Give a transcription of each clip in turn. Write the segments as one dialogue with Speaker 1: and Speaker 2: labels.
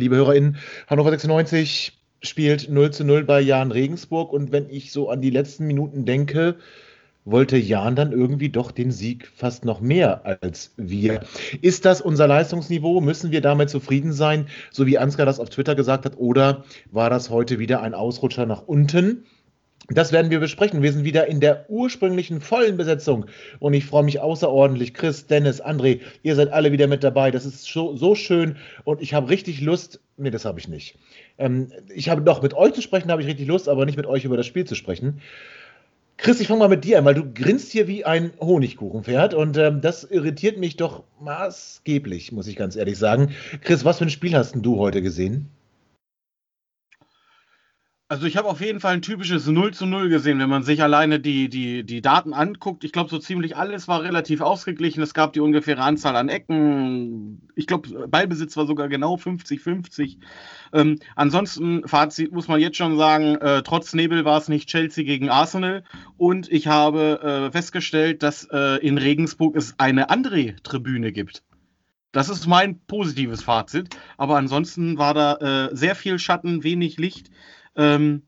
Speaker 1: Liebe HörerInnen, Hannover 96 spielt 0 zu 0 bei Jan Regensburg und wenn ich so an die letzten Minuten denke, wollte Jan dann irgendwie doch den Sieg fast noch mehr als wir. Ist das unser Leistungsniveau? Müssen wir damit zufrieden sein, so wie Ansgar das auf Twitter gesagt hat, oder war das heute wieder ein Ausrutscher nach unten? Das werden wir besprechen. Wir sind wieder in der ursprünglichen vollen Besetzung und ich freue mich außerordentlich. Chris, Dennis, André, ihr seid alle wieder mit dabei. Das ist so, so schön und ich habe richtig Lust. Nee, das habe ich nicht. Ähm, ich habe doch mit euch zu sprechen, habe ich richtig Lust, aber nicht mit euch über das Spiel zu sprechen. Chris, ich fange mal mit dir an, weil du grinst hier wie ein Honigkuchenpferd und ähm, das irritiert mich doch maßgeblich, muss ich ganz ehrlich sagen. Chris, was für ein Spiel hast du heute gesehen?
Speaker 2: Also ich habe auf jeden Fall ein typisches 0 zu 0 gesehen, wenn man sich alleine die, die, die Daten anguckt. Ich glaube, so ziemlich alles war relativ ausgeglichen. Es gab die ungefähre Anzahl an Ecken. Ich glaube, Ballbesitz war sogar genau 50-50. Ähm, ansonsten, Fazit muss man jetzt schon sagen, äh, trotz Nebel war es nicht Chelsea gegen Arsenal. Und ich habe äh, festgestellt, dass äh, in Regensburg es eine andere Tribüne gibt. Das ist mein positives Fazit. Aber ansonsten war da äh, sehr viel Schatten, wenig Licht. Ähm,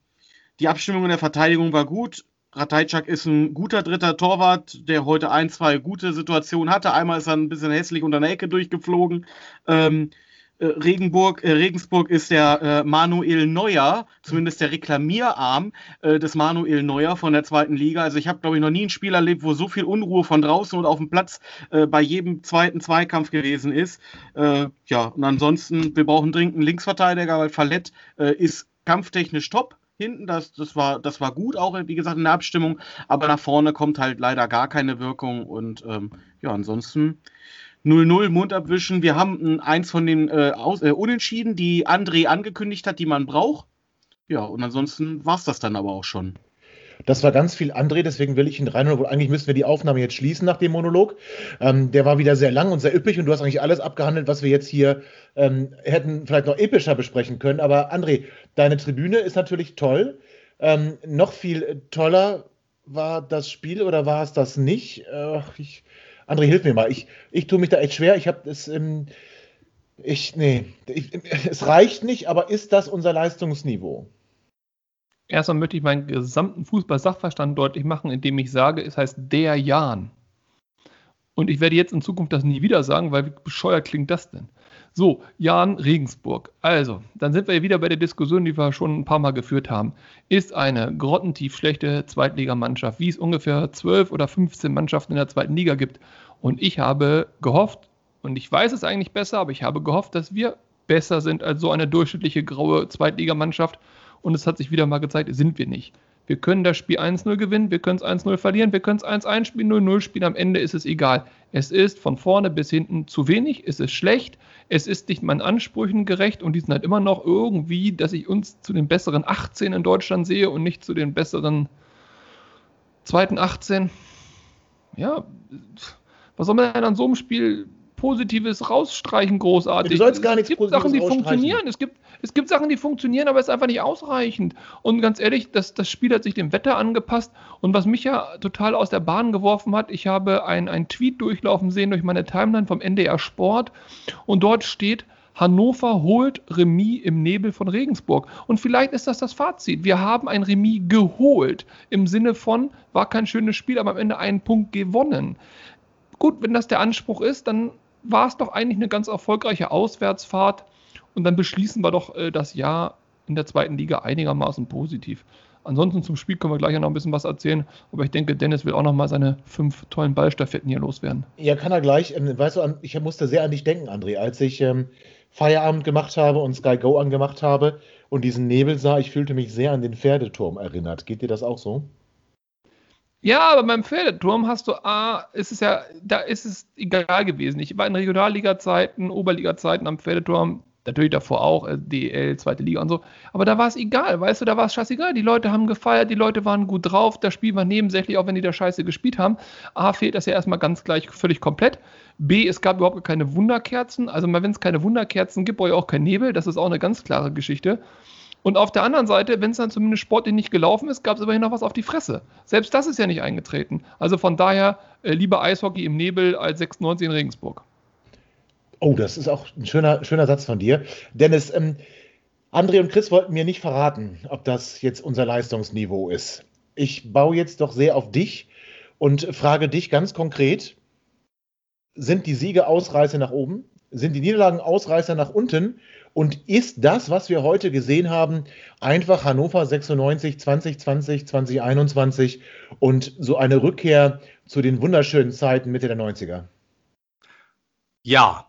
Speaker 2: die Abstimmung in der Verteidigung war gut. Ratajczak ist ein guter dritter Torwart, der heute ein, zwei gute Situationen hatte. Einmal ist er ein bisschen hässlich unter der Ecke durchgeflogen. Ähm, äh, Regenburg, äh, Regensburg ist der äh, Manuel Neuer, zumindest der Reklamierarm äh, des Manuel Neuer von der zweiten Liga. Also ich habe, glaube ich, noch nie ein Spiel erlebt, wo so viel Unruhe von draußen und auf dem Platz äh, bei jedem zweiten Zweikampf gewesen ist. Äh, ja, und ansonsten, wir brauchen dringend einen Linksverteidiger, weil Fallett ist kampftechnisch top. Hinten, das, das, war, das war gut, auch wie gesagt in der Abstimmung, aber nach vorne kommt halt leider gar keine Wirkung und ähm, ja, ansonsten 0-0, Mund abwischen. Wir haben eins von den äh, Aus, äh, Unentschieden, die André angekündigt hat, die man braucht. Ja, und ansonsten war es das dann aber auch schon.
Speaker 1: Das war ganz viel André, deswegen will ich ihn rein. Obwohl eigentlich müssen wir die Aufnahme jetzt schließen nach dem Monolog. Ähm, der war wieder sehr lang und sehr üppig und du hast eigentlich alles abgehandelt, was wir jetzt hier ähm, hätten vielleicht noch epischer besprechen können. Aber André, deine Tribüne ist natürlich toll. Ähm, noch viel toller war das Spiel oder war es das nicht? Äh, ich, André, hilf mir mal. Ich, ich tue mich da echt schwer. Ich habe es. Ähm, ich, nee, ich, es reicht nicht, aber ist das unser Leistungsniveau?
Speaker 3: Erstmal möchte ich meinen gesamten Fußball-Sachverstand deutlich machen, indem ich sage, es heißt der Jan. Und ich werde jetzt in Zukunft das nie wieder sagen, weil wie bescheuert klingt das denn? So, Jan Regensburg. Also, dann sind wir wieder bei der Diskussion, die wir schon ein paar Mal geführt haben. Ist eine grottentief schlechte Zweitligamannschaft, wie es ungefähr 12 oder 15 Mannschaften in der zweiten Liga gibt. Und ich habe gehofft, und ich weiß es eigentlich besser, aber ich habe gehofft, dass wir besser sind als so eine durchschnittliche graue Zweitligamannschaft und es hat sich wieder mal gezeigt, sind wir nicht. Wir können das Spiel 1-0 gewinnen, wir können es 1-0 verlieren, wir können es 1-1 spielen, 0-0 spielen, am Ende ist es egal. Es ist von vorne bis hinten zu wenig, es ist schlecht, es ist nicht meinen Ansprüchen gerecht und die sind halt immer noch irgendwie, dass ich uns zu den besseren 18 in Deutschland sehe und nicht zu den besseren zweiten 18. Ja, was soll man denn an so einem Spiel Positives rausstreichen, großartig.
Speaker 1: Du sollst gar nichts
Speaker 3: es gibt Sachen, die funktionieren. Es gibt, es gibt Sachen, die funktionieren, aber es ist einfach nicht ausreichend. Und ganz ehrlich, das, das Spiel hat sich dem Wetter angepasst. Und was mich ja total aus der Bahn geworfen hat, ich habe einen Tweet durchlaufen sehen durch meine Timeline vom NDR Sport. Und dort steht, Hannover holt Remis im Nebel von Regensburg. Und vielleicht ist das das Fazit. Wir haben ein Remis geholt. Im Sinne von, war kein schönes Spiel, aber am Ende einen Punkt gewonnen. Gut, wenn das der Anspruch ist, dann war es doch eigentlich eine ganz erfolgreiche Auswärtsfahrt und dann beschließen wir doch äh, das Jahr in der zweiten Liga einigermaßen positiv. Ansonsten zum Spiel können wir gleich noch ein bisschen was erzählen, aber ich denke, Dennis will auch noch mal seine fünf tollen Ballstaffetten hier loswerden.
Speaker 1: Ja, kann er gleich. Ähm, weißt du, ich musste sehr an dich denken, André, als ich ähm, Feierabend gemacht habe und Sky Go angemacht habe und diesen Nebel sah, ich fühlte mich sehr an den Pferdeturm erinnert. Geht dir das auch so?
Speaker 3: Ja, aber beim Pferdeturm hast du A, ist es ja, da ist es egal gewesen. Ich war in Regionalliga-Zeiten, Oberliga-Zeiten am Pferdeturm, natürlich davor auch, äh, DL, zweite Liga und so. Aber da war es egal, weißt du, da war es scheißegal. Die Leute haben gefeiert, die Leute waren gut drauf, das Spiel war nebensächlich, auch wenn die da scheiße gespielt haben. A, fehlt das ja erstmal ganz gleich völlig komplett. B, es gab überhaupt keine Wunderkerzen. Also, wenn es keine Wunderkerzen gibt, brauche ich auch kein Nebel. Das ist auch eine ganz klare Geschichte. Und auf der anderen Seite, wenn es dann zumindest sportlich nicht gelaufen ist, gab es immerhin noch was auf die Fresse. Selbst das ist ja nicht eingetreten. Also von daher äh, lieber Eishockey im Nebel als 96 in Regensburg.
Speaker 1: Oh, das ist auch ein schöner, schöner Satz von dir. Dennis, ähm, André und Chris wollten mir nicht verraten, ob das jetzt unser Leistungsniveau ist. Ich baue jetzt doch sehr auf dich und frage dich ganz konkret: Sind die Siege Ausreißer nach oben? Sind die Niederlagen Ausreißer nach unten? Und ist das, was wir heute gesehen haben, einfach Hannover 96, 2020, 2021 und so eine Rückkehr zu den wunderschönen Zeiten Mitte der 90er?
Speaker 4: Ja.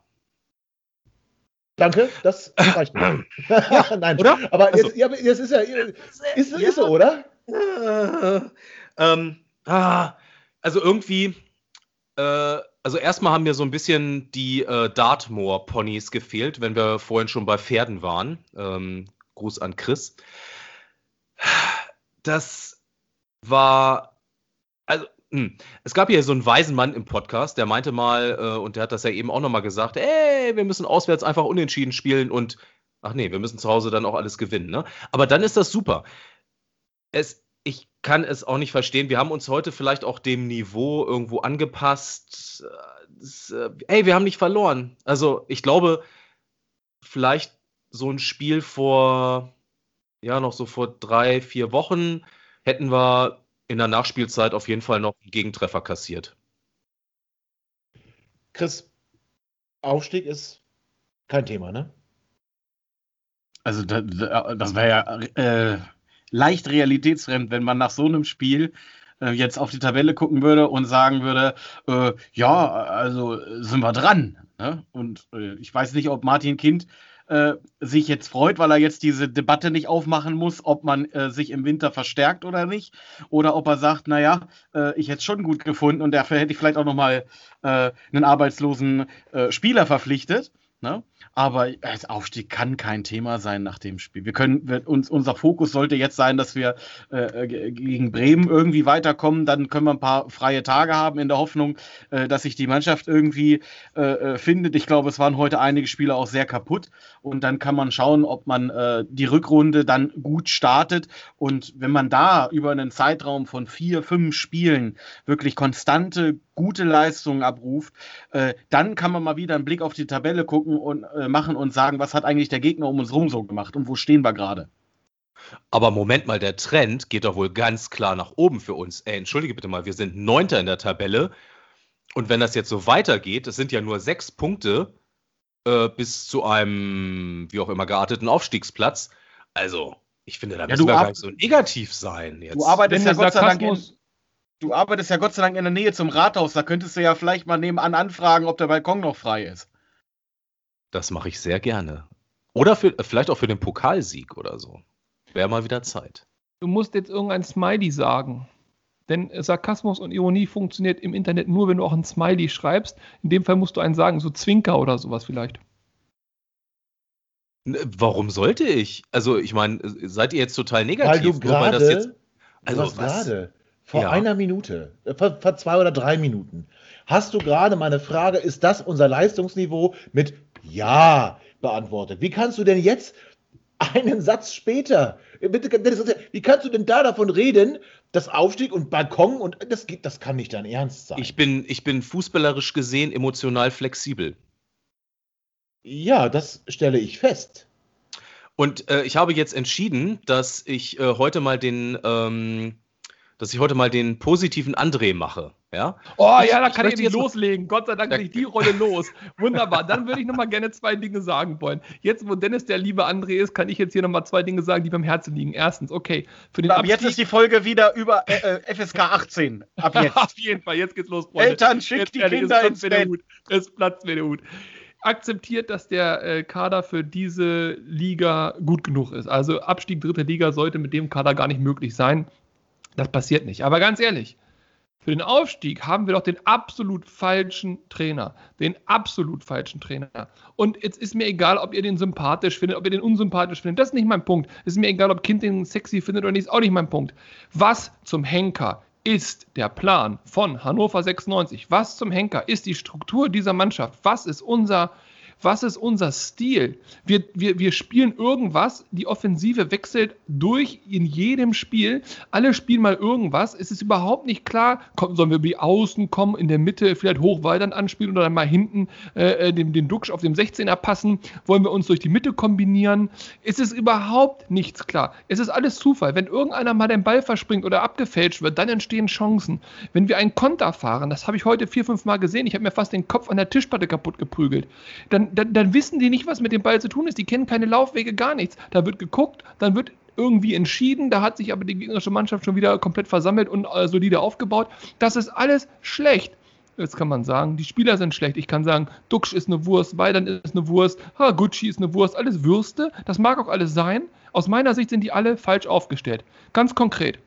Speaker 1: Danke, das reicht mir. ja, Nein, oder? Aber jetzt, also, ja, jetzt ist ja, ist, ist, ist so, oder?
Speaker 4: Äh, ähm, ah, also irgendwie, äh, also erstmal haben mir so ein bisschen die äh, Dartmoor-Ponys gefehlt, wenn wir vorhin schon bei Pferden waren. Ähm, Gruß an Chris. Das war, also hm, es gab hier so einen weisen Mann im Podcast, der meinte mal, äh, und der hat das ja eben auch nochmal gesagt, ey, wir müssen auswärts einfach unentschieden spielen und, ach nee, wir müssen zu Hause dann auch alles gewinnen. Ne? Aber dann ist das super. Es, ich kann es auch nicht verstehen. Wir haben uns heute vielleicht auch dem Niveau irgendwo angepasst. Das, äh, ey, wir haben nicht verloren. Also ich glaube, vielleicht so ein Spiel vor, ja, noch so vor drei, vier Wochen hätten wir in der Nachspielzeit auf jeden Fall noch einen Gegentreffer kassiert.
Speaker 1: Chris, Aufstieg ist kein Thema, ne?
Speaker 2: Also das, das wäre ja äh, leicht realitätsfremd, wenn man nach so einem Spiel äh, jetzt auf die Tabelle gucken würde und sagen würde, äh, ja, also sind wir dran. Ne? Und äh, ich weiß nicht, ob Martin Kind äh, sich jetzt freut, weil er jetzt diese Debatte nicht aufmachen muss, ob man äh, sich im Winter verstärkt oder nicht. Oder ob er sagt, naja, äh, ich hätte es schon gut gefunden und dafür hätte ich vielleicht auch nochmal äh, einen arbeitslosen äh, Spieler verpflichtet. Ne? Aber als Aufstieg kann kein Thema sein nach dem Spiel. Wir können, wir, uns, unser Fokus sollte jetzt sein, dass wir äh, gegen Bremen irgendwie weiterkommen. Dann können wir ein paar freie Tage haben in der Hoffnung, äh, dass sich die Mannschaft irgendwie äh, äh findet. Ich glaube, es waren heute einige Spieler auch sehr kaputt. Und dann kann man schauen, ob man äh, die Rückrunde dann gut startet. Und wenn man da über einen Zeitraum von vier, fünf Spielen wirklich konstante, gute Leistungen abruft, äh, dann kann man mal wieder einen Blick auf die Tabelle gucken und äh, machen und sagen, was hat eigentlich der Gegner um uns rum so gemacht und wo stehen wir gerade.
Speaker 4: Aber Moment mal, der Trend geht doch wohl ganz klar nach oben für uns. Ey, entschuldige bitte mal, wir sind Neunter in der Tabelle. Und wenn das jetzt so weitergeht, das sind ja nur sechs Punkte äh, bis zu einem, wie auch immer, gearteten Aufstiegsplatz. Also, ich finde, da ja, müssen wir gar nicht so negativ sein.
Speaker 2: Jetzt. Du arbeitest ja Gott sei Dank in, du arbeitest ja Gott sei Dank in der Nähe zum Rathaus. Da könntest du ja vielleicht mal nebenan anfragen, ob der Balkon noch frei ist.
Speaker 4: Das mache ich sehr gerne. Oder für, vielleicht auch für den Pokalsieg oder so. Wäre mal wieder Zeit.
Speaker 3: Du musst jetzt irgendein Smiley sagen. Denn Sarkasmus und Ironie funktioniert im Internet nur, wenn du auch ein Smiley schreibst. In dem Fall musst du einen sagen, so Zwinker oder sowas vielleicht.
Speaker 4: Warum sollte ich? Also, ich meine, seid ihr jetzt total negativ?
Speaker 1: Weil du gerade, also gerade vor ja. einer Minute, äh, vor, vor, zwei oder drei Minuten, hast du gerade meine Frage, ist das unser Leistungsniveau mit Ja beantwortet? Wie kannst du denn jetzt einen Satz später, äh, wie kannst du denn da davon reden, dass Aufstieg und Balkon und das geht, das kann nicht dein Ernst sein.
Speaker 4: Ich bin, ich bin fußballerisch gesehen emotional flexibel.
Speaker 1: Ja, das stelle ich fest.
Speaker 4: Und äh, ich habe jetzt entschieden, dass ich äh, heute mal den ähm, dass ich heute mal den positiven André mache. Ja?
Speaker 3: Oh ich, ja, da kann ich, ich jetzt loslegen. Gott sei Dank kriege ich die Rolle los. Wunderbar. Dann würde ich noch mal gerne zwei Dinge sagen wollen. Jetzt, wo Dennis der liebe André ist, kann ich jetzt hier noch mal zwei Dinge sagen, die beim Herzen liegen. Erstens, okay.
Speaker 2: Für den Ab jetzt ist die Folge wieder über äh, äh FSK 18.
Speaker 3: Ab jetzt. Auf jeden Fall. Jetzt geht's los,
Speaker 2: Freunde. Eltern, schickt die Kinder ins Bett.
Speaker 3: Es platzt mir der Hut akzeptiert, dass der äh, Kader für diese Liga gut genug ist. Also Abstieg dritte Liga sollte mit dem Kader gar nicht möglich sein. Das passiert nicht. Aber ganz ehrlich, Für den Aufstieg haben wir doch den absolut falschen Trainer. Den absolut falschen Trainer. Und jetzt ist mir egal, ob ihr den sympathisch findet, ob ihr den unsympathisch findet. Das ist nicht mein Punkt. Es ist mir egal, ob Kind den sexy findet oder nicht. Ist auch nicht mein Punkt. Was zum Henker ist der Plan von Hannover 96? Was zum Henker ist die Struktur dieser Mannschaft? Was ist unser was ist unser Stil? Wir, wir, wir spielen irgendwas, die Offensive wechselt durch in jedem Spiel. Alle spielen mal irgendwas. Es ist überhaupt nicht klar, kommen, sollen wir über die Außen kommen, in der Mitte vielleicht Hochweidern anspielen oder dann mal hinten äh, äh den, den Duxch auf dem 16er passen? Wollen wir uns durch die Mitte kombinieren? Es ist überhaupt nichts klar. Es ist alles Zufall. Wenn irgendeiner mal den Ball verspringt oder abgefälscht wird, dann entstehen Chancen. Wenn wir einen Konter fahren, das habe ich heute vier, fünf Mal gesehen, ich habe mir fast den Kopf an der Tischplatte kaputt geprügelt, dann dann, dann wissen die nicht, was mit dem Ball zu tun ist. Die kennen keine Laufwege, gar nichts. Da wird geguckt, dann wird irgendwie entschieden. Da hat sich aber die gegnerische Mannschaft schon wieder komplett versammelt und äh, solide aufgebaut. Das ist alles schlecht. Jetzt kann man sagen, die Spieler sind schlecht. Ich kann sagen, Duxch ist eine Wurst, Weidern ist eine Wurst, Haraguchi ist eine Wurst, alles Würste. Das mag auch alles sein. Aus meiner Sicht sind die alle falsch aufgestellt. Ganz konkret.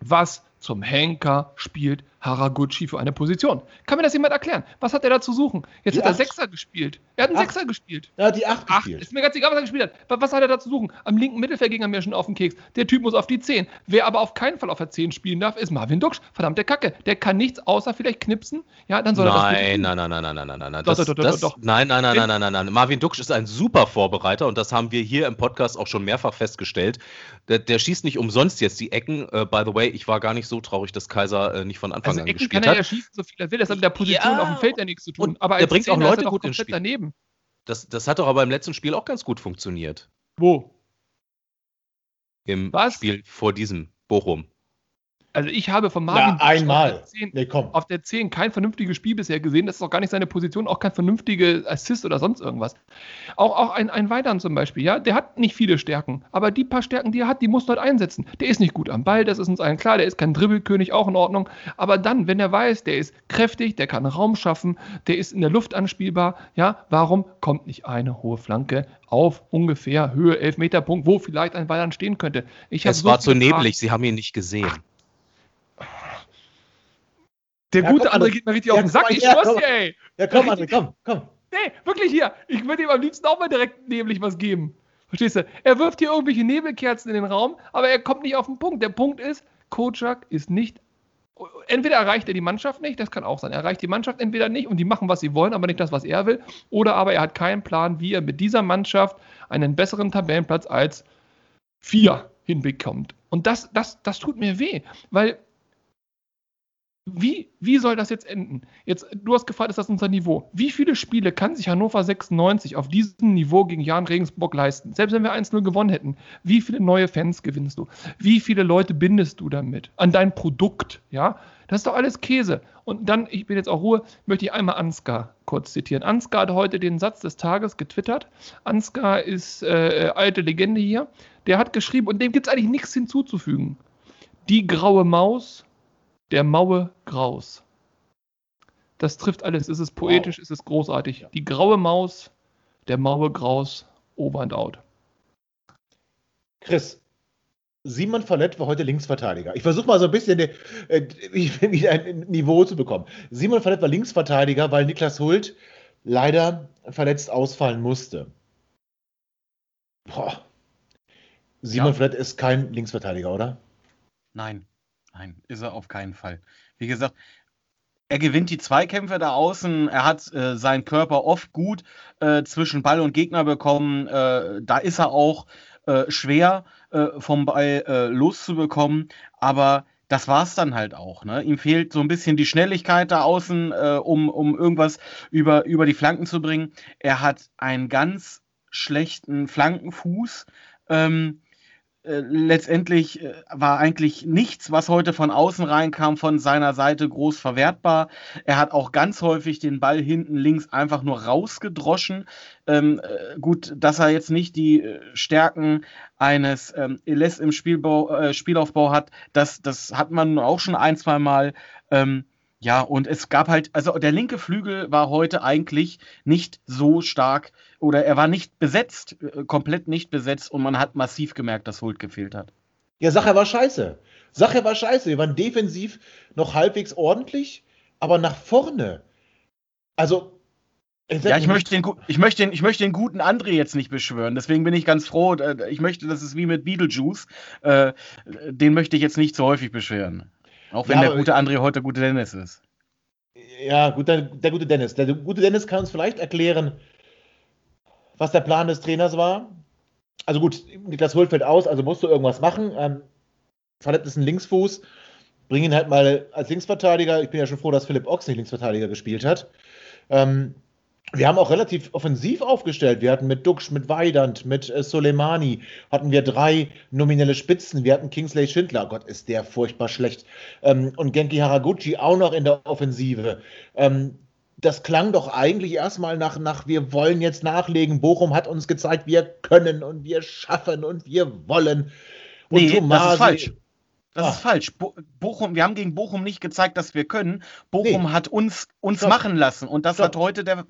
Speaker 3: Was zum Henker spielt Haraguchi für eine Position? Kann mir das jemand erklären? Was hat er da zu suchen? Jetzt die hat er Sechser gespielt. Er hat einen acht. Sechser gespielt.
Speaker 1: Ja, die Acht,
Speaker 3: acht. Ist mir ganz egal, was er gespielt hat. Was hat er da zu suchen? Am linken Mittelfeld ging er mir schon auf den Keks. Der Typ muss auf die 10. Wer aber auf keinen Fall auf der 10 spielen darf, ist Marvin Duksch. Verdammt, der Kacke. Der kann nichts außer vielleicht knipsen. Ja, dann soll
Speaker 4: nein,
Speaker 3: er
Speaker 4: das Nein, nein, nein, nein, nein, nein, nein. Das, doch, doch, doch, das, doch, Nein, nein, nein, nein, nein, nein, nein. Marvin Duksch ist ein super Vorbereiter und das haben wir hier im Podcast auch schon mehrfach festgestellt. Der, der schießt nicht umsonst jetzt die Ecken. Uh, by the way, ich war gar nicht so traurig, dass Kaiser uh, nicht von Anfang
Speaker 3: also
Speaker 4: an
Speaker 3: Ecken
Speaker 4: gespielt
Speaker 3: kann
Speaker 4: er
Speaker 3: ja schießen, so viel er will. Das hat mit der Position ja, auf dem Feld ja nichts zu tun.
Speaker 4: Aber er bringt auch Leute gut ins Spiel.
Speaker 3: daneben.
Speaker 4: Das, das hat doch aber im letzten Spiel auch ganz gut funktioniert.
Speaker 3: Wo?
Speaker 4: Im Was? Spiel vor diesem Bochum.
Speaker 3: Also ich habe von Marvin
Speaker 1: Na, einmal.
Speaker 3: Auf, der 10, nee, auf der 10 kein vernünftiges Spiel bisher gesehen. Das ist auch gar nicht seine Position, auch kein vernünftiger Assist oder sonst irgendwas. Auch, auch ein, ein Weidern zum Beispiel, ja, der hat nicht viele Stärken, aber die paar Stärken, die er hat, die muss er halt einsetzen. Der ist nicht gut am Ball, das ist uns allen klar, der ist kein Dribbelkönig, auch in Ordnung. Aber dann, wenn er weiß, der ist kräftig, der kann Raum schaffen, der ist in der Luft anspielbar, ja, warum kommt nicht eine hohe Flanke auf ungefähr Höhe 11 Meter Punkt, wo vielleicht ein Weidern stehen könnte?
Speaker 4: Ich es so war zu neblig, Sie haben ihn nicht gesehen.
Speaker 3: Der ja, gute André geht mir richtig ja, auf den Sack. Ich schwör's dir, ey.
Speaker 1: Ja, komm, André, komm, komm.
Speaker 3: Nee, wirklich hier. Ich würde ihm am liebsten auch mal direkt neblig was geben. Verstehst du? Er wirft hier irgendwelche Nebelkerzen in den Raum, aber er kommt nicht auf den Punkt. Der Punkt ist, Kojak ist nicht. Entweder erreicht er die Mannschaft nicht, das kann auch sein. Er erreicht die Mannschaft entweder nicht und die machen, was sie wollen, aber nicht das, was er will. Oder aber er hat keinen Plan, wie er mit dieser Mannschaft einen besseren Tabellenplatz als vier hinbekommt. Und das, das, das tut mir weh, weil wie, wie soll das jetzt enden? Jetzt, du hast gefragt, ist das unser Niveau? Wie viele Spiele kann sich Hannover 96 auf diesem Niveau gegen Jan Regensburg leisten? Selbst wenn wir 1-0 gewonnen hätten, wie viele neue Fans gewinnst du? Wie viele Leute bindest du damit? An dein Produkt, ja? Das ist doch alles Käse. Und dann, ich bin jetzt auch Ruhe, möchte ich einmal Ansgar kurz zitieren. Ansgar hat heute den Satz des Tages getwittert. Ansgar ist äh, alte Legende hier. Der hat geschrieben, und dem gibt es eigentlich nichts hinzuzufügen. Die graue Maus der Maue Graus. Das trifft alles. Es ist poetisch, wow. es ist großartig. Die graue Maus, der Maue Graus, over and out.
Speaker 1: Chris, Simon Verlett war heute Linksverteidiger. Ich versuche mal so ein bisschen äh, wieder ein Niveau zu bekommen. Simon Verlett war Linksverteidiger, weil Niklas Hult leider verletzt ausfallen musste. Boah. Simon ja. Verlett ist kein Linksverteidiger, oder?
Speaker 2: Nein. Nein, ist er auf keinen Fall. Wie gesagt, er gewinnt die Zweikämpfe da außen. Er hat äh, seinen Körper oft gut äh, zwischen Ball und Gegner bekommen. Äh, da ist er auch äh, schwer äh, vom Ball äh, loszubekommen. Aber das war es dann halt auch. Ne? Ihm fehlt so ein bisschen die Schnelligkeit da außen, um, um irgendwas über, über die Flanken zu bringen. Er hat einen ganz schlechten Flankenfuß. Ähm, äh, letztendlich äh, war eigentlich nichts, was heute von außen reinkam, von seiner Seite groß verwertbar. Er hat auch ganz häufig den Ball hinten links einfach nur rausgedroschen. Ähm, äh, gut, dass er jetzt nicht die Stärken eines ähm, Eles im Spielbau, Spielaufbau hat, das, das hat man auch schon ein, zwei Mal. Ähm, ja, und es gab halt, also der linke Flügel war heute eigentlich nicht so stark oder er war nicht besetzt, äh, komplett nicht besetzt und man hat massiv gemerkt, dass Hult gefehlt hat.
Speaker 1: Ja, Sache war scheiße. Sache war scheiße. Wir waren defensiv noch halbwegs ordentlich, aber nach vorne. Also.
Speaker 2: Ja, ich möchte, den, ich, möchte den, ich möchte den guten André jetzt nicht beschwören. Deswegen bin ich ganz froh. äh, Ich möchte, das ist wie mit Beetlejuice. Äh, den möchte ich jetzt nicht so häufig beschweren. Auch wenn
Speaker 1: Ja,
Speaker 2: der gute André heute gute Dennis ist.
Speaker 1: Ja, gut, der, der gute Dennis. Der gute Dennis kann uns vielleicht erklären, was der Plan des Trainers war. Also gut, Niklas fällt aus, also musst du irgendwas machen. Ähm, verletzt ist ein Linksfuß. Bring ihn halt mal als Linksverteidiger. Ich bin ja schon froh, dass Philipp Ochs nicht Linksverteidiger gespielt hat. Ähm, wir haben auch relativ offensiv aufgestellt. Wir hatten mit Duxch, mit Weidand, mit äh, Soleimani, hatten wir drei nominelle Spitzen. Wir hatten Kingsley Schindler. Gott, ist der furchtbar schlecht. Ähm, und Genki Haraguchi auch noch in der Offensive. Ähm, das klang doch eigentlich erstmal nach, nach, wir wollen jetzt nachlegen. Bochum hat uns gezeigt, wir können und wir schaffen und wir wollen. Und
Speaker 2: Nee, das ist
Speaker 1: Tomasi-
Speaker 2: falsch. Das
Speaker 1: Ah.
Speaker 2: ist falsch. Bo Bochum, wir haben gegen Bochum nicht gezeigt, dass wir können. Bochum
Speaker 1: Nee.
Speaker 2: hat uns, uns machen lassen und das
Speaker 1: Stopp.
Speaker 2: hat heute der,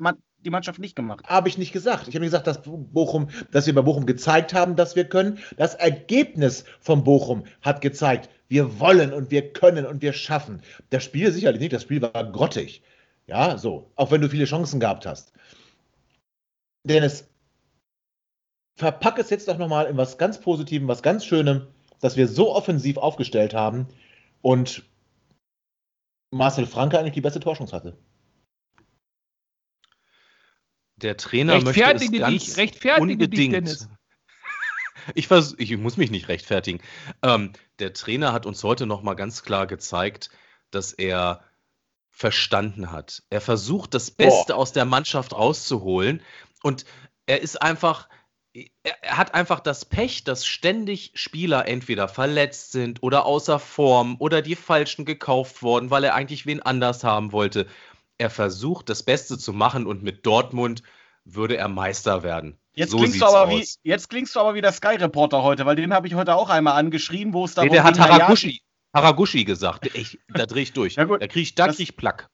Speaker 2: die Mannschaft nicht gemacht.
Speaker 1: Habe ich nicht gesagt. Ich habe gesagt, dass Bochum, dass wir bei Bochum gezeigt haben, dass wir können. Das Ergebnis von Bochum hat gezeigt, wir wollen und wir können und wir schaffen. Das Spiel sicherlich nicht. Das Spiel war grottig. Ja, so. Auch wenn du viele Chancen gehabt hast. Dennis, verpack es jetzt doch nochmal in was ganz Positivem, was ganz Schönem, dass wir so offensiv aufgestellt haben und Marcel Franke eigentlich die beste Torschance hatte.
Speaker 4: Der Trainer möchte es ganz
Speaker 3: dich, rechtfertige dich,
Speaker 4: unbedingt.
Speaker 3: Dennis.
Speaker 4: Ich, vers ich muss mich nicht rechtfertigen. Ähm, der Trainer hat uns heute noch mal ganz klar gezeigt, dass er verstanden hat. Er versucht, das Beste aus der Mannschaft rauszuholen. Und er ist einfach, er, er hat einfach das Pech, dass ständig Spieler entweder verletzt sind oder außer Form oder die Falschen gekauft worden, weil er eigentlich wen anders haben wollte. Er versucht, das Beste zu machen und mit Dortmund würde er Meister werden.
Speaker 2: Jetzt,
Speaker 4: So
Speaker 2: klingst du aber wie, jetzt klingst du aber wie der Sky-Reporter heute, weil den habe ich heute auch einmal angeschrien, wo es
Speaker 4: Nee,
Speaker 2: darum
Speaker 4: der hat Haraguchi, Haraguchi gesagt. Ich, da drehe ich durch.
Speaker 2: Ja, gut.
Speaker 4: Da kriege ich, da
Speaker 2: Das-
Speaker 4: krieg ich Plack.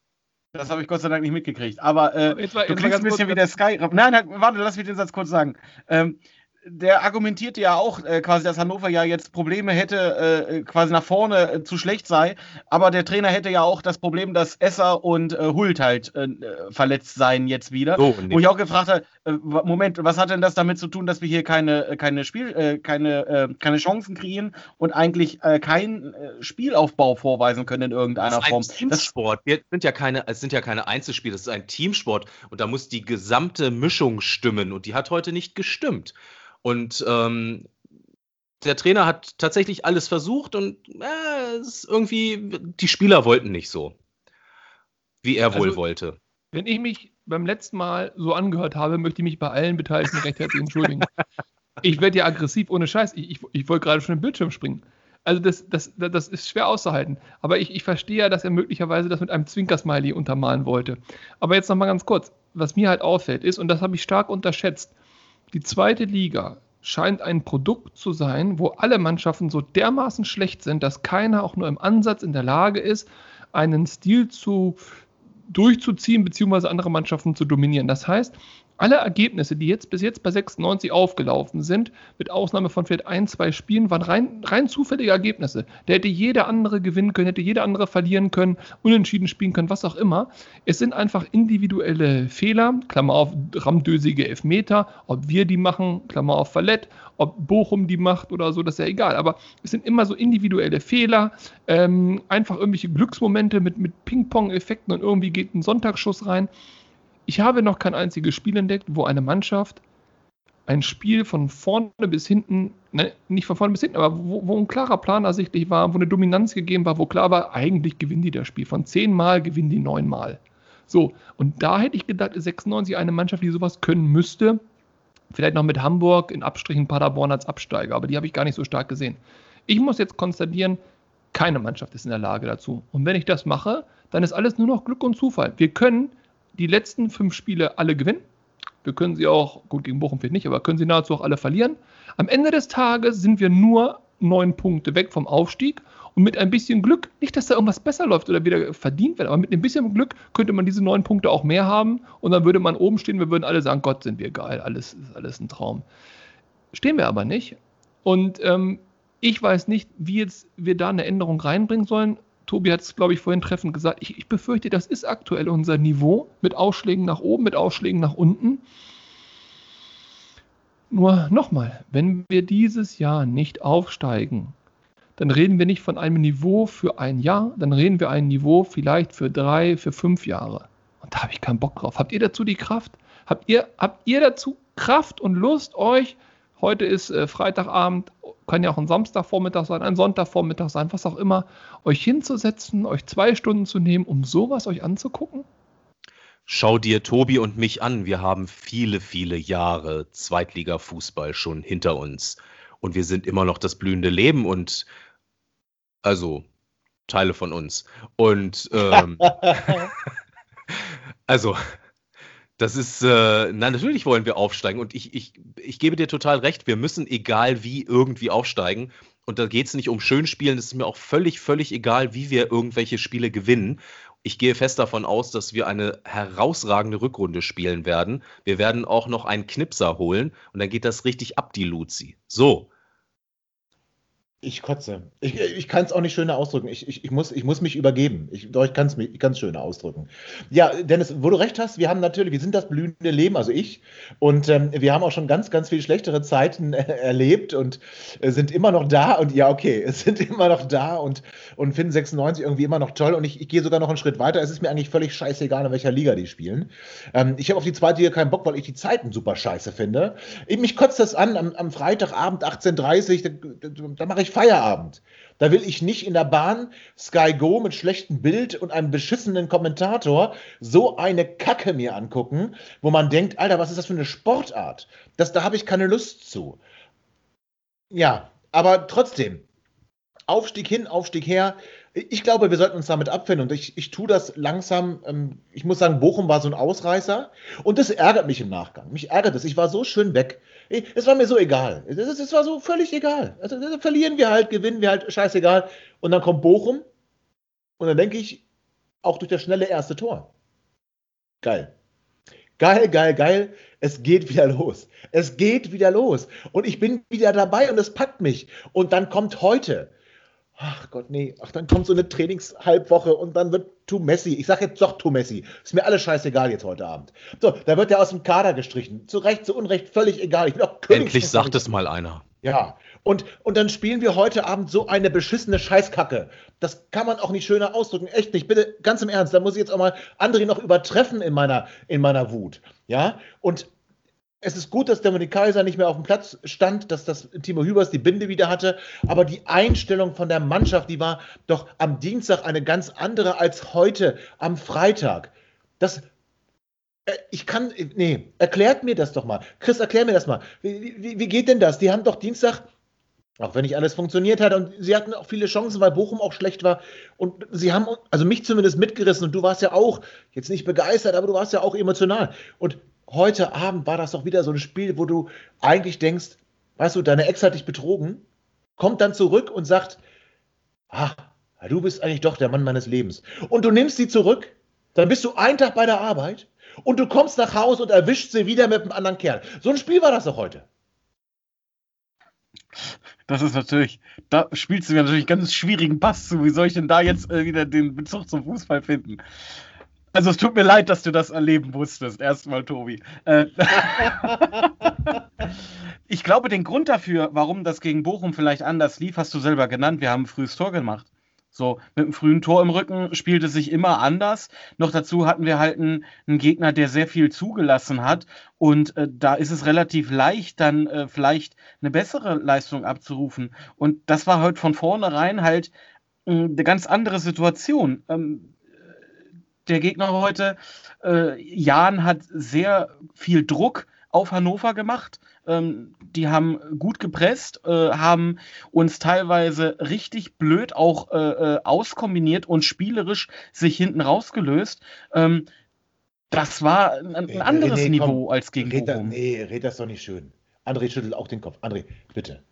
Speaker 2: Das habe ich Gott sei Dank nicht mitgekriegt. Aber äh,
Speaker 3: Jetzt
Speaker 2: du
Speaker 3: jetzt mal
Speaker 2: klingst ein bisschen wie der Sky. Nein, nein, warte, lass mich den Satz kurz sagen. Ähm, der argumentierte ja auch äh, quasi, dass Hannover ja jetzt Probleme hätte, äh, quasi nach vorne äh, zu schlecht sei. Aber der Trainer hätte ja auch das Problem, dass Esser und äh, Hult halt äh, verletzt seien jetzt wieder.
Speaker 4: So,
Speaker 2: Wo ich auch gefragt habe, äh, Moment, was hat denn das damit zu tun, dass wir hier keine, keine, Spiel, keine, keine Chancen kreieren und eigentlich keinen Spielaufbau vorweisen können in irgendeiner
Speaker 4: das ist
Speaker 2: Form?
Speaker 4: ein
Speaker 2: Das,
Speaker 4: Teamsport. Wir sind ja keine, es sind ja keine Einzelspiele, es ist ein Teamsport und da muss die gesamte Mischung stimmen und die hat heute nicht gestimmt. Und ähm, der Trainer hat tatsächlich alles versucht und äh, irgendwie, die Spieler wollten nicht so, wie er wohl
Speaker 3: Also-
Speaker 4: wollte.
Speaker 3: Wenn ich mich beim letzten Mal so angehört habe, möchte ich mich bei allen Beteiligten recht herzlich entschuldigen. Ich werde ja aggressiv ohne Scheiß. Ich, ich, ich wollte gerade schon im Bildschirm springen. Also das, das, das ist schwer auszuhalten. Aber ich, ich verstehe ja, dass er möglicherweise das mit einem Zwinkersmiley untermalen wollte. Aber jetzt nochmal ganz kurz. Was mir halt auffällt ist, und das habe ich stark unterschätzt, die zweite Liga scheint ein Produkt zu sein, wo alle Mannschaften so dermaßen schlecht sind, dass keiner auch nur im Ansatz in der Lage ist, einen Stil zu durchzuziehen, beziehungsweise andere Mannschaften zu dominieren. Das heißt, alle Ergebnisse, die jetzt bis jetzt bei 96 aufgelaufen sind, mit Ausnahme von vielleicht ein, zwei Spielen, waren rein, rein zufällige Ergebnisse. Der hätte jeder andere gewinnen können, hätte jeder andere verlieren können, unentschieden spielen können, was auch immer. Es sind einfach individuelle Fehler, Klammer auf ramdösige Elfmeter, ob wir die machen, Klammer auf Verlet, ob Bochum die macht oder so, das ist ja egal. Aber es sind immer so individuelle Fehler, ähm, einfach irgendwelche Glücksmomente mit, mit Ping-Pong-Effekten und irgendwie geht ein Sonntagsschuss rein. Ich habe noch kein einziges Spiel entdeckt, wo eine Mannschaft ein Spiel von vorne bis hinten, ne, nicht von vorne bis hinten, aber wo, wo ein klarer Plan ersichtlich war, wo eine Dominanz gegeben war, wo klar war, eigentlich gewinnen die das Spiel. Von zehnmal gewinnen die neunmal. So, und da hätte ich gedacht, ist 96 eine Mannschaft, die sowas können müsste. Vielleicht noch mit Hamburg, in Abstrichen Paderborn als Absteiger, aber die habe ich gar nicht so stark gesehen. Ich muss jetzt konstatieren, keine Mannschaft ist in der Lage dazu. Und wenn ich das mache, dann ist alles nur noch Glück und Zufall. Wir können die letzten fünf Spiele alle gewinnen. Wir können sie auch, gut, gegen Bochum vielleicht nicht, aber können sie nahezu auch alle verlieren. Am Ende des Tages sind wir nur neun Punkte weg vom Aufstieg. Und mit ein bisschen Glück, nicht, dass da irgendwas besser läuft oder wieder verdient wird, aber mit ein bisschen Glück könnte man diese neun Punkte auch mehr haben. Und dann würde man oben stehen, wir würden alle sagen, Gott, sind wir geil, alles ist alles ein Traum. Stehen wir aber nicht. Und ähm, Ich weiß nicht, wie jetzt wir da eine Änderung reinbringen sollen. Tobi hat es, glaube ich, vorhin treffend gesagt. Ich, ich befürchte, das ist aktuell unser Niveau mit Ausschlägen nach oben, mit Ausschlägen nach unten. Nur nochmal, wenn wir dieses Jahr nicht aufsteigen, dann reden wir nicht von einem Niveau für ein Jahr, dann reden wir ein Niveau vielleicht für drei, für fünf Jahre. Und da habe ich keinen Bock drauf. Habt ihr dazu die Kraft? Habt ihr, habt ihr dazu Kraft und Lust, euch, heute ist äh, Freitagabend, kann ja auch ein Samstagvormittag sein, ein Sonntagvormittag sein, was auch immer, euch hinzusetzen, euch zwei Stunden zu nehmen, um sowas euch anzugucken?
Speaker 4: Schau dir Tobi und mich an. Wir haben viele, viele Jahre Zweitliga-Fußball schon hinter uns. Und wir sind immer noch das blühende Leben und also Teile von uns. Und ähm, also, das ist, äh, na, natürlich wollen wir aufsteigen. Und ich, ich, ich gebe dir total recht, wir müssen egal wie irgendwie aufsteigen. Und da geht es nicht um Schönspielen, es ist mir auch völlig, völlig egal, wie wir irgendwelche Spiele gewinnen ich gehe fest davon aus, dass wir eine herausragende Rückrunde spielen werden. Wir werden auch noch einen Knipser holen und dann geht das richtig ab, die Luzi. So,
Speaker 1: ich kotze. Ich, ich kann es auch nicht schöner ausdrücken. Ich, ich, ich, muss, ich muss mich übergeben. Ich, doch, ich kann es schöner ausdrücken. Ja, Dennis, wo du recht hast, wir haben natürlich, wir sind das blühende Leben, also ich. Und ähm, wir haben auch schon ganz, ganz viel schlechtere Zeiten äh, erlebt und äh, sind immer noch da. Und ja, okay, es sind immer noch da und, und finden 96 irgendwie immer noch toll. Und ich, ich gehe sogar noch einen Schritt weiter. Es ist mir eigentlich völlig scheißegal, in welcher Liga die spielen. Ähm, ich habe auf die zweite Liga keinen Bock, weil ich die Zeiten super scheiße finde. Mich kotzt das an am, am Freitagabend 18.30 Uhr, da, da, da mache ich Feierabend. Da will ich nicht in der Bahn Sky Go mit schlechtem Bild und einem beschissenen Kommentator so eine Kacke mir angucken, wo man denkt, Alter, was ist das für eine Sportart? Das, da habe ich keine Lust zu. Ja, aber trotzdem, Aufstieg hin, Aufstieg her. Ich glaube, wir sollten uns damit abfinden und ich, ich tue das langsam. Ähm, ich muss sagen, Bochum war so ein Ausreißer und das ärgert mich im Nachgang. Mich ärgert es. Ich war so schön weg. Es war mir so egal. Es, war so völlig egal. Also, verlieren wir halt, gewinnen wir halt, scheißegal. Und dann kommt Bochum und dann denke ich, auch durch das schnelle erste Tor. Geil. Geil, geil, geil. Es geht wieder los. Es geht wieder los. Und ich bin wieder dabei und es packt mich. Und dann kommt heute ach Gott, nee, ach, dann kommt so eine Trainingshalbwoche und dann wird Tu Messi, ich sage jetzt doch Tu Messi, ist mir alles scheißegal jetzt heute Abend. So, da wird er aus dem Kader gestrichen. Zu Recht, zu Unrecht, völlig egal. Ich
Speaker 4: bin auch Endlich sagt es mal einer.
Speaker 1: Ja, und, und dann spielen wir heute Abend so eine beschissene Scheißkacke. Das kann man auch nicht schöner ausdrücken. Echt nicht. Bitte, ganz im Ernst, da muss ich jetzt auch mal André noch übertreffen in meiner, in meiner Wut. Ja, und es ist gut, dass Dominik Kaiser nicht mehr auf dem Platz stand, dass das Timo Hübers die Binde wieder hatte, aber die Einstellung von der Mannschaft, die war doch am Dienstag eine ganz andere als heute am Freitag. Das äh, ich kann, nee, erklärt mir das doch mal. Chris, erklär mir das mal. Wie, wie, wie geht denn das? Die haben doch Dienstag auch wenn nicht alles funktioniert hat. Und sie hatten auch viele Chancen, weil Bochum auch schlecht war. Und sie haben, also mich zumindest mitgerissen. Und du warst ja auch, jetzt nicht begeistert, aber du warst ja auch emotional. Und heute Abend war das doch wieder so ein Spiel, wo du eigentlich denkst, weißt du, deine Ex hat dich betrogen, kommt dann zurück und sagt, ah, du bist eigentlich doch der Mann meines Lebens. Und du nimmst sie zurück, dann bist du einen Tag bei der Arbeit und du kommst nach Hause und erwischst sie wieder mit einem anderen Kerl. So ein Spiel war das doch heute.
Speaker 2: Das ist natürlich, da spielst du mir natürlich einen ganz schwierigen Pass zu. Wie soll ich denn da jetzt äh, wieder den Bezug zum Fußball finden? Also es tut mir leid, dass du das erleben musstest. Erstmal, Tobi. Äh, ich glaube, den Grund dafür, warum das gegen Bochum vielleicht anders lief, hast du selber genannt. Wir haben ein frühes Tor gemacht. So, mit einem frühen Tor im Rücken spielt es sich immer anders. Noch dazu hatten wir halt einen, einen Gegner, der sehr viel zugelassen hat. Und äh, da ist es relativ leicht, dann äh, vielleicht eine bessere Leistung abzurufen. Und das war heute von vornherein halt äh, eine ganz andere Situation. Ähm, der Gegner heute. Äh, Jan hat sehr viel Druck auf Hannover gemacht. Ähm, die haben gut gepresst, äh, haben uns teilweise richtig blöd auch äh, äh auskombiniert und spielerisch sich hinten rausgelöst. Ähm, das war ein, ein anderes nee, nee, Niveau komm, als gegen
Speaker 1: red Bochum. Nee, red das doch nicht schön. André schüttelt auch den Kopf. André, bitte.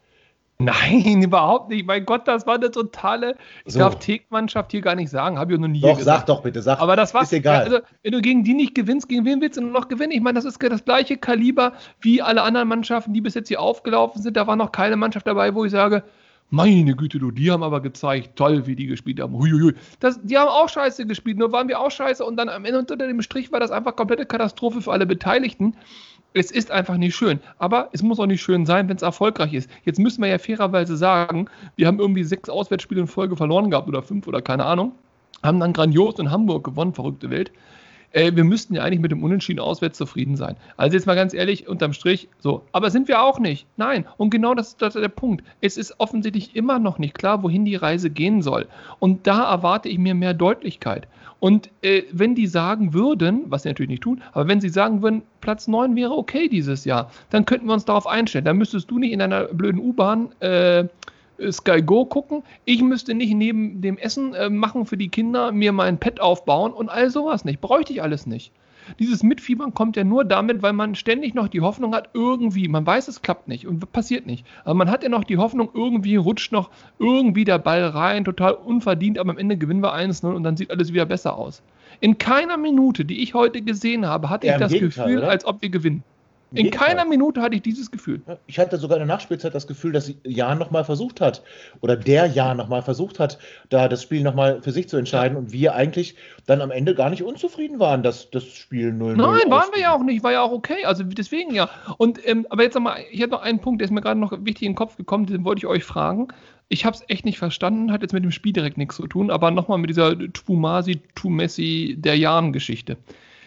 Speaker 3: Nein, überhaupt nicht. Mein Gott, das war eine totale. Ich so. darf Tegmannschaft hier gar nicht sagen, habe ich noch nie
Speaker 1: Doch, gesagt. sag doch bitte, sag.
Speaker 3: Aber das war
Speaker 1: ist egal.
Speaker 3: Also, wenn du gegen die nicht gewinnst, gegen wen willst du noch gewinnen? Ich meine, das ist das gleiche Kaliber wie alle anderen Mannschaften, die bis jetzt hier aufgelaufen sind. Da war noch keine Mannschaft dabei, wo ich sage, Meine Güte, du, die haben aber gezeigt, toll, wie die gespielt haben. Huiuiui. Das, die haben auch scheiße gespielt, nur waren wir auch scheiße und dann am Ende unter dem Strich war das einfach komplette Katastrophe für alle Beteiligten. Es ist einfach nicht schön. Aber es muss auch nicht schön sein, wenn es erfolgreich ist. Jetzt müssen wir ja fairerweise sagen, wir haben irgendwie sechs Auswärtsspiele in Folge verloren gehabt oder fünf oder keine Ahnung. Haben dann grandios in Hamburg gewonnen, verrückte Welt äh, wir müssten ja eigentlich mit dem Unentschieden auswärts zufrieden sein. Also jetzt mal ganz ehrlich, unterm Strich, so. Aber sind wir auch nicht. Nein. Und genau das, das ist der Punkt. Es ist offensichtlich immer noch nicht klar, wohin die Reise gehen soll. Und da erwarte ich mir mehr Deutlichkeit. Und äh, wenn die sagen würden, was sie natürlich nicht tun, aber wenn sie sagen würden, Platz 9 wäre okay dieses Jahr, dann könnten wir uns darauf einstellen. Dann müsstest du nicht in einer blöden U-Bahn äh, Sky Go gucken. Ich müsste nicht neben dem Essen äh, machen für die Kinder, mir mein Pad aufbauen und all sowas nicht. Bräuchte ich alles nicht. Dieses Mitfiebern kommt ja nur damit, weil man ständig noch die Hoffnung hat, irgendwie, man weiß, es klappt nicht und passiert nicht. Aber man hat ja noch die Hoffnung, irgendwie rutscht noch irgendwie der Ball rein, total unverdient, aber am Ende gewinnen wir 1-0 und dann sieht alles wieder besser aus. In keiner Minute, die ich heute gesehen habe, hatte ja, ich das Gegenteil, Gefühl, oder? als ob wir gewinnen. In keiner Minute hatte ich dieses Gefühl.
Speaker 1: Ich hatte sogar in der Nachspielzeit das Gefühl, dass Jan nochmal versucht hat, oder der Jan nochmal versucht hat, da das Spiel nochmal für sich zu entscheiden und wir eigentlich dann am Ende gar nicht unzufrieden waren, dass das Spiel 0-0
Speaker 3: Nein, waren wir ja auch nicht, war ja auch okay. Also deswegen ja. Und ähm, aber jetzt nochmal, ich habe noch einen Punkt, der ist mir gerade noch wichtig in den Kopf gekommen, den wollte ich euch fragen. Ich habe es echt nicht verstanden, hat jetzt mit dem Spiel direkt nichts zu tun, aber nochmal mit dieser Tumasi, Tumessi der Jan-Geschichte.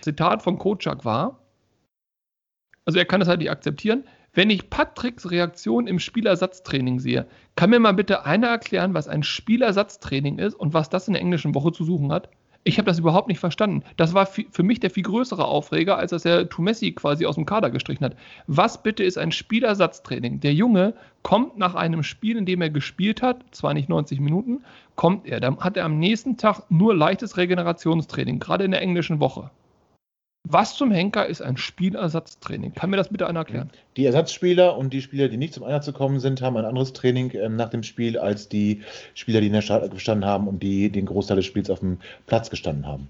Speaker 3: Zitat von Kocak war, also er kann das halt nicht akzeptieren. Wenn ich Patricks Reaktion im Spielersatztraining sehe, kann mir mal bitte einer erklären, was ein Spielersatztraining ist und was das in der englischen Woche zu suchen hat? Ich habe das überhaupt nicht verstanden. Das war für mich der viel größere Aufreger, als dass er Tumessi quasi aus dem Kader gestrichen hat. Was bitte ist ein Spielersatztraining? Der Junge kommt nach einem Spiel, in dem er gespielt hat, zwar nicht 90 Minuten, kommt er. Dann hat er am nächsten Tag nur leichtes Regenerationstraining, gerade in der englischen Woche. Was zum Henker ist ein Spielersatztraining? Kann mir das bitte einer erklären?
Speaker 1: Die Ersatzspieler und die Spieler, die nicht zum Einsatz gekommen sind, haben ein anderes Training ähm, nach dem Spiel als die Spieler, die in der Stadt gestanden haben und die den Großteil des Spiels auf dem Platz gestanden haben.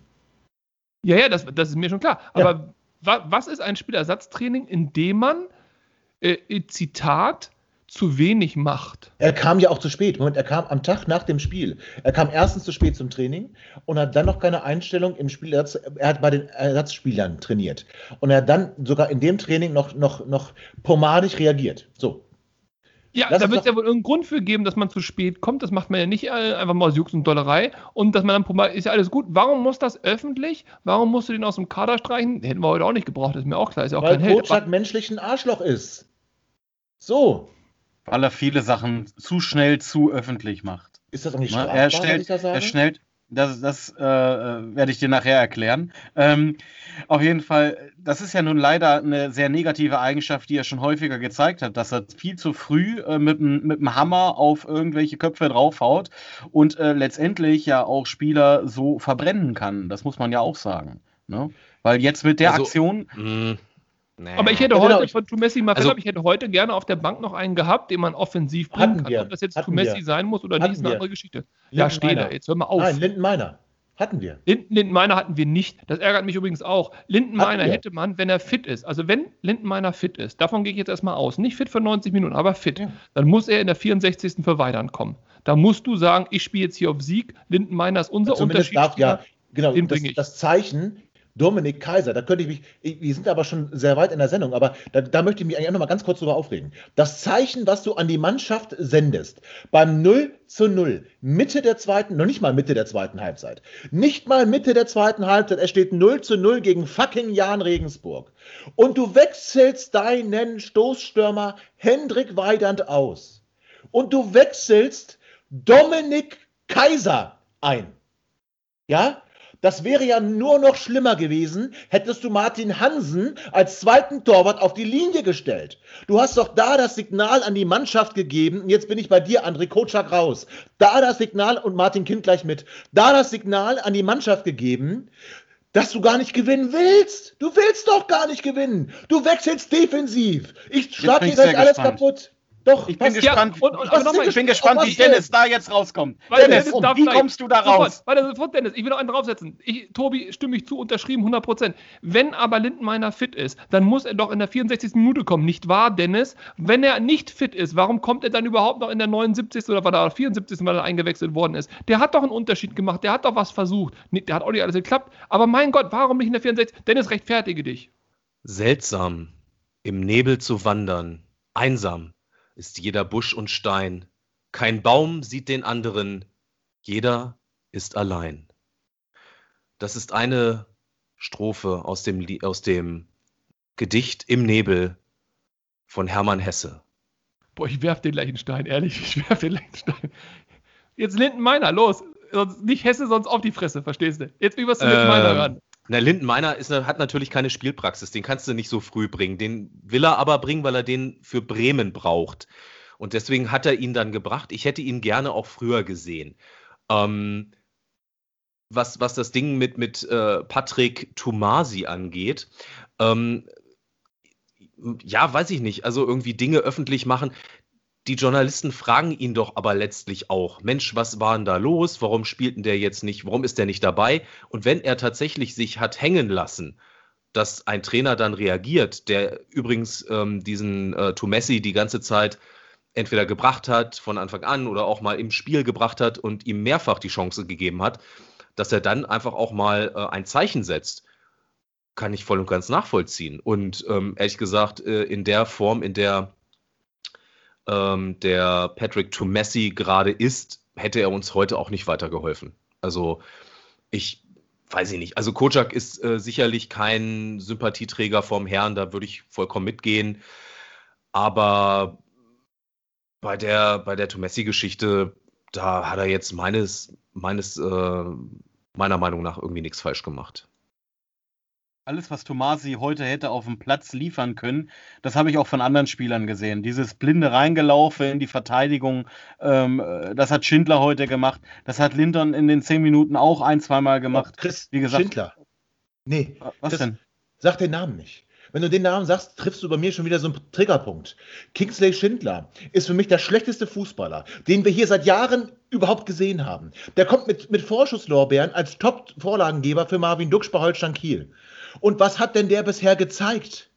Speaker 3: Ja, ja, das, das ist mir schon klar. Aber ja. wa, was ist ein Spielersatztraining, in dem man, äh, Zitat, zu wenig macht.
Speaker 1: Er kam ja auch zu spät. Moment, er kam am Tag nach dem Spiel. Er kam erstens zu spät zum Training und hat dann noch keine Einstellung im Spiel. Er hat bei den Ersatzspielern trainiert. Und er hat dann sogar in dem Training noch, noch, noch pomadig reagiert. So.
Speaker 3: Ja, das da wird es ja wohl irgendeinen Grund für geben, dass man zu spät kommt. Das macht man ja nicht äh, einfach mal aus Jux und Dollerei. Und dass man dann pomadig, ist ja alles gut. Warum muss das öffentlich? Warum musst du den aus dem Kader streichen? Den hätten wir heute auch nicht gebraucht, das ist mir auch klar. Ist ja auch
Speaker 1: Weil kein Held. menschlich ein Arschloch ist. So
Speaker 2: weil er viele Sachen zu schnell zu öffentlich macht.
Speaker 1: Ist das auch nicht
Speaker 2: ne? strafbar, er stellt, das Er stellt, das, das äh, werde ich dir nachher erklären. Ähm, auf jeden Fall, das ist ja nun leider eine sehr negative Eigenschaft, die er schon häufiger gezeigt hat, dass er viel zu früh äh, mit, mit dem Hammer auf irgendwelche Köpfe draufhaut und äh, letztendlich ja auch Spieler so verbrennen kann. Das muss man ja auch sagen. Ne? Weil jetzt mit der also, Aktion. Mh
Speaker 3: Nee. Aber ich hätte heute genau. von Tumessi mal also, ich hätte heute gerne auf der Bank noch einen gehabt, den man offensiv bringen kann. Wir. Ob das jetzt Tumessi sein muss oder hatten nicht, ist eine andere Geschichte.
Speaker 1: Linden ja, steht da, jetzt hör mal auf. Nein, Lindenmeiner. Hatten wir.
Speaker 3: Linden, Lindenmeiner hatten wir nicht. Das ärgert mich übrigens auch. Lindenmeiner hätte man, wenn er fit ist, also wenn Lindenmeiner fit ist, davon gehe ich jetzt erstmal aus, nicht fit für 90 Minuten, aber fit, ja. dann muss er in der 64. für Weidern kommen. Da musst du sagen, ich spiele jetzt hier auf Sieg, Lindenmeiner ist unser Unterschied.
Speaker 1: Darf, ja, genau, das, das, Zeichen Dominik Kaiser, da könnte ich mich, wir sind aber schon sehr weit in der Sendung, aber da, da möchte ich mich eigentlich noch mal ganz kurz drüber aufregen. Das Zeichen, was du an die Mannschaft sendest, beim 0 zu 0, Mitte der zweiten, noch nicht mal Mitte der zweiten Halbzeit, nicht mal Mitte der zweiten Halbzeit, es steht 0 zu 0 gegen fucking Jan Regensburg. Und du wechselst deinen Stoßstürmer Hendrik Weidand aus. Und du wechselst Dominik Kaiser ein. Ja? Das wäre ja nur noch schlimmer gewesen, hättest du Martin Hansen als zweiten Torwart auf die Linie gestellt. Du hast doch da das Signal an die Mannschaft gegeben, und jetzt bin ich bei dir, André Kotschak, raus. Da das Signal, und Martin Kind gleich mit, da das Signal an die Mannschaft gegeben, dass du gar nicht gewinnen willst. Du willst doch gar nicht gewinnen. Du wechselst defensiv. Ich schlag dir gleich alles kaputt. Doch,
Speaker 2: Ich bin gespannt,
Speaker 3: und- und-
Speaker 2: ich,
Speaker 3: aber noch mal,
Speaker 2: ich bin gespannt wie
Speaker 1: denn?
Speaker 2: Dennis da jetzt rauskommt.
Speaker 3: Weil
Speaker 2: Dennis,
Speaker 3: Dennis darf
Speaker 2: wie
Speaker 3: gleich-
Speaker 2: kommst du da
Speaker 3: Sofort,
Speaker 2: raus?
Speaker 3: Warte, sofort, Dennis, ich will noch einen draufsetzen. Ich, Tobi, stimme ich zu, unterschrieben 100%. Wenn aber Lindenmeiner fit ist, dann muss er doch in der 64. Minute kommen, nicht wahr, Dennis? Wenn er nicht fit ist, warum kommt er dann überhaupt noch in der 79. oder war da 74. weil er eingewechselt worden ist? Der hat doch einen Unterschied gemacht, der hat doch was versucht. Nee, der hat auch nicht alles geklappt. Aber mein Gott, warum nicht in der 64. Dennis, rechtfertige dich.
Speaker 4: Seltsam, im Nebel zu wandern, einsam ist jeder Busch und Stein. Kein Baum sieht den anderen, jeder ist allein. Das ist eine Strophe aus dem, aus dem Gedicht Im Nebel von Hermann Hesse.
Speaker 3: Boah, ich werf den gleich einen Stein, ehrlich, ich werf den gleich einen Stein. Jetzt Lindenmeiner, los. Sonst nicht Hesse, sonst auf die Fresse, verstehst du? Jetzt was zu Lindenmeiner
Speaker 4: Ähm,
Speaker 3: hören.
Speaker 4: Na, Lindenmeiner ist, hat natürlich keine Spielpraxis, den kannst du nicht so früh bringen. Den will er aber bringen, weil er den für Bremen braucht. Und deswegen hat er ihn dann gebracht. Ich hätte ihn gerne auch früher gesehen. Ähm, was, was das Ding mit, mit äh, Patrick Tomasi angeht, ähm, ja, weiß ich nicht. Also irgendwie Dinge öffentlich machen. Die Journalisten fragen ihn doch aber letztlich auch, Mensch, was war denn da los? Warum spielt denn der jetzt nicht? Warum ist der nicht dabei? Und wenn er tatsächlich sich hat hängen lassen, dass ein Trainer dann reagiert, der übrigens ähm, diesen äh, Tumessi die ganze Zeit entweder gebracht hat von Anfang an oder auch mal im Spiel gebracht hat und ihm mehrfach die Chance gegeben hat, dass er dann einfach auch mal äh, ein Zeichen setzt, kann ich voll und ganz nachvollziehen. Und ähm, ehrlich gesagt, äh, in der Form, in der ähm, der Patrick Tumessi gerade ist, hätte er uns heute auch nicht weitergeholfen. Also ich weiß ich nicht. Also Kocak ist äh, sicherlich kein Sympathieträger vom Herrn, da würde ich vollkommen mitgehen. Aber bei der, bei der Tumessi-Geschichte, da hat er jetzt meines, meines, äh, meiner Meinung nach irgendwie nichts falsch gemacht.
Speaker 2: Alles, was Tomasi heute hätte auf dem Platz liefern können, das habe ich auch von anderen Spielern gesehen. Dieses blinde Reingelaufen in die Verteidigung, ähm, äh, das hat Schindler heute gemacht. Das hat Lindern in den zehn Minuten auch ein, zweimal gemacht.
Speaker 1: Chris,
Speaker 2: Wie gesagt-
Speaker 1: Schindler. Nee,
Speaker 2: Was denn?
Speaker 1: sag den Namen nicht. Wenn du den Namen sagst, triffst du bei mir schon wieder so einen Triggerpunkt. Kingsley Schindler ist für mich der schlechteste Fußballer, den wir hier seit Jahren überhaupt gesehen haben. Der kommt mit, mit Vorschusslorbeeren als Top-Vorlagengeber für Marvin Duksch bei Holstein Kiel. Und was hat denn der bisher gezeigt?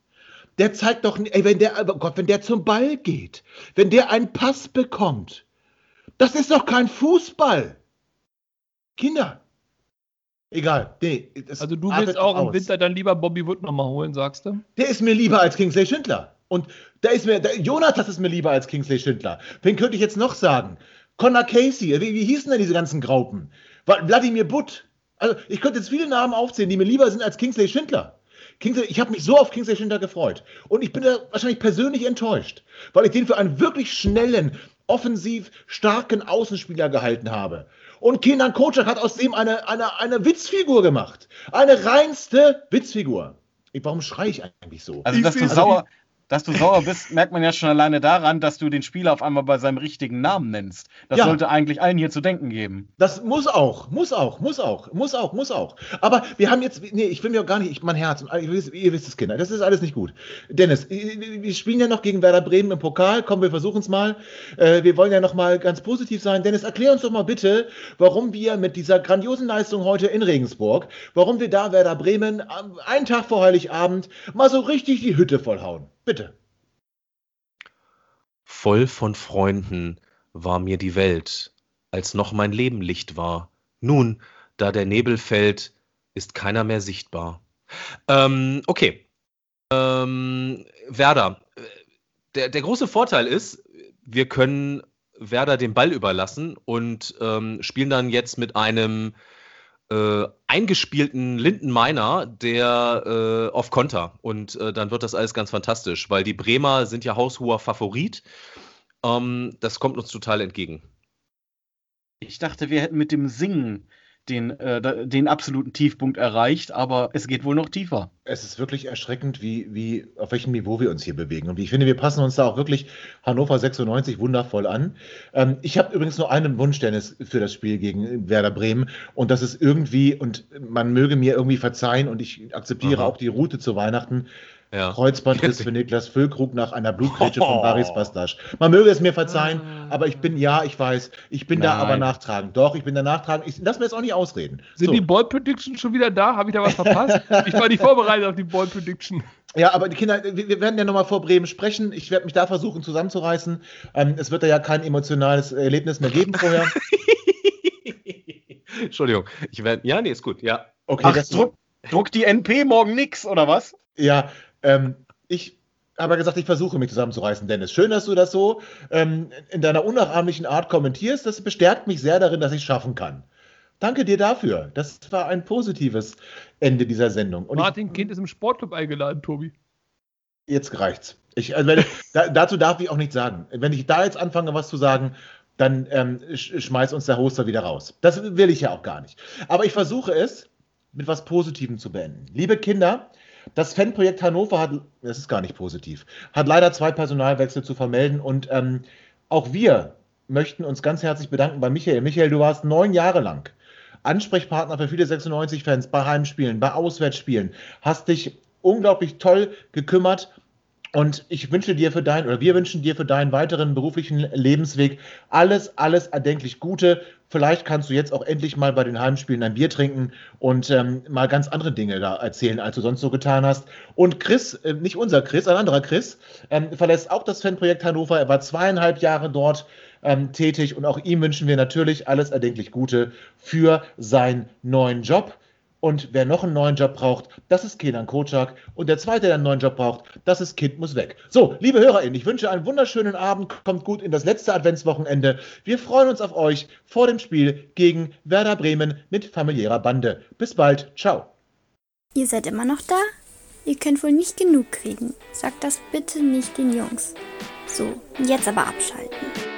Speaker 1: Der zeigt doch, ey, wenn der, oh Gott, wenn der zum Ball geht, wenn der einen Pass bekommt, das ist doch kein Fußball. Kinder. Egal, nee.
Speaker 3: Also du willst auch im
Speaker 1: aus.
Speaker 3: Winter dann lieber Bobby Wood nochmal holen, sagst du?
Speaker 1: Der ist mir lieber als Kingsley Schindler. Und da ist mir, da, Jonathas ist mir lieber als Kingsley Schindler. Wen könnte ich jetzt noch sagen? Connor Casey, wie, wie hießen denn diese ganzen Graupen? Wladimir Butt. Also ich könnte jetzt viele Namen aufzählen, die mir lieber sind als Kingsley Schindler. Kingsley, ich habe mich so auf Kingsley Schindler gefreut. Und ich bin da wahrscheinlich persönlich enttäuscht, weil ich den für einen wirklich schnellen, offensiv starken Außenspieler gehalten habe. Und Kenan Kocak hat aus dem eine, eine, eine Witzfigur gemacht. Eine reinste Witzfigur. Warum schreie ich eigentlich so?
Speaker 2: Also, dass du, sauer, dass du sauer bist, merkt man ja schon alleine daran, dass du den Spieler auf einmal bei seinem richtigen Namen nennst. Das
Speaker 1: Ja.
Speaker 2: sollte eigentlich allen hier zu denken geben.
Speaker 1: Das muss auch, muss auch, muss auch, muss auch, muss auch. Aber wir haben jetzt, nee, ich will mir auch gar nicht, ich, mein Herz, und ihr wisst, es, Kinder, das ist alles nicht gut. Dennis, wir spielen ja noch gegen Werder Bremen im Pokal, komm, wir versuchen es mal. Äh, wir wollen ja noch mal ganz positiv sein. Dennis, erklär uns doch mal bitte, warum wir mit dieser grandiosen Leistung heute in Regensburg, warum wir da Werder Bremen einen Tag vor Heiligabend mal so richtig die Hütte vollhauen. Bitte.
Speaker 4: Voll von Freunden war mir die Welt, als noch mein Leben Licht war. Nun, da der Nebel fällt, ist keiner mehr sichtbar. Ähm, okay. Ähm, Werder. Der, der große Vorteil ist, wir können Werder den Ball überlassen und ähm, spielen dann jetzt mit einem äh, eingespielten Linden Meiner, der äh, auf Konter. Und äh, dann wird das alles ganz fantastisch, weil die Bremer sind ja haushoher Favorit. Ähm, das kommt uns total entgegen.
Speaker 2: Ich dachte, wir hätten mit dem Singen den, äh, den absoluten Tiefpunkt erreicht, aber es geht wohl noch tiefer.
Speaker 1: Es ist wirklich erschreckend, wie, wie, auf welchem Niveau wir uns hier bewegen. Und ich finde, wir passen uns da auch wirklich Hannover 96 wundervoll an. Ähm, ich habe übrigens nur einen Wunsch, Dennis, für das Spiel gegen Werder Bremen. Und das ist irgendwie, und man möge mir irgendwie verzeihen, und ich akzeptiere
Speaker 4: Aha.
Speaker 1: auch die Route zu Weihnachten.
Speaker 4: Ja.
Speaker 1: Kreuzbandriss für Niklas Füllkrug nach einer Blutgrätsche von Baris Bastasch. Man möge es mir verzeihen,
Speaker 4: Ah.
Speaker 1: aber ich bin, ja, ich weiß, ich bin da
Speaker 2: Nein.
Speaker 1: aber nachtragend. Doch, ich bin da nachtragend. Ich lass mir jetzt auch nicht ausreden.
Speaker 3: Sind
Speaker 1: So.
Speaker 3: die Ball Predictions schon wieder da? Habe ich da was verpasst? ich war nicht vorbereitet auf die Ball Prediction.
Speaker 1: Ja, aber die Kinder, wir, werden ja nochmal vor Bremen sprechen. Ich werde mich da versuchen zusammenzureißen. Ähm, es wird da ja kein emotionales Erlebnis mehr geben vorher.
Speaker 4: Entschuldigung. Ich werd, ja, nee, ist gut. Ja.
Speaker 1: Okay,
Speaker 2: Ach,
Speaker 1: das
Speaker 2: druck, druckt die NP morgen nix, oder was?
Speaker 1: Ja, ähm, ich habe gesagt, ich versuche mich zusammenzureißen, Dennis. Schön, dass du das so ähm, in deiner unnachahmlichen Art kommentierst. Das bestärkt mich sehr darin, dass ich es schaffen kann. Danke dir dafür. Das war ein positives Ende dieser Sendung. Und
Speaker 3: Martin Kind ist im Sportclub eingeladen, Tobi.
Speaker 1: ich, jetzt reicht's. Ich, also wenn, da, dazu darf ich auch nichts sagen. Wenn ich da jetzt anfange, was zu sagen, dann ähm, sch, schmeißt uns der Hoster wieder raus. Das will ich ja auch gar nicht. Aber ich versuche es mit was Positivem zu beenden. Liebe Kinder, das Fanprojekt Hannover hat, das ist gar nicht positiv, hat leider zwei Personalwechsel zu vermelden und ähm, auch wir möchten uns ganz herzlich bedanken bei Michael. Michael, du warst neun Jahre lang Ansprechpartner für viele 96-Fans bei Heimspielen, bei Auswärtsspielen, hast dich unglaublich toll gekümmert und ich wünsche dir für deinen, oder wir wünschen dir für deinen weiteren beruflichen Lebensweg alles, alles erdenklich Gute. Vielleicht kannst du jetzt auch endlich mal bei den Heimspielen ein Bier trinken und ähm, mal ganz andere Dinge da erzählen, als du sonst so getan hast. Und Chris, äh, nicht unser Chris, ein anderer Chris, ähm, verlässt auch das Fanprojekt Hannover. Er war zweieinhalb Jahre dort ähm, tätig und auch ihm wünschen wir natürlich alles erdenklich Gute für seinen neuen Job. Und wer noch einen neuen Job braucht, das ist Kenan Kocak. Und der zweite, der einen neuen Job braucht, das ist Kind muss weg. So, liebe HörerInnen, ich wünsche einen wunderschönen Abend. Kommt gut in das letzte Adventswochenende. Wir freuen uns auf euch vor dem Spiel gegen Werder Bremen mit familiärer Bande. Bis bald. Ciao.
Speaker 5: Ihr seid immer noch da? Ihr könnt wohl nicht genug kriegen. Sagt das bitte nicht den Jungs. So, jetzt aber abschalten.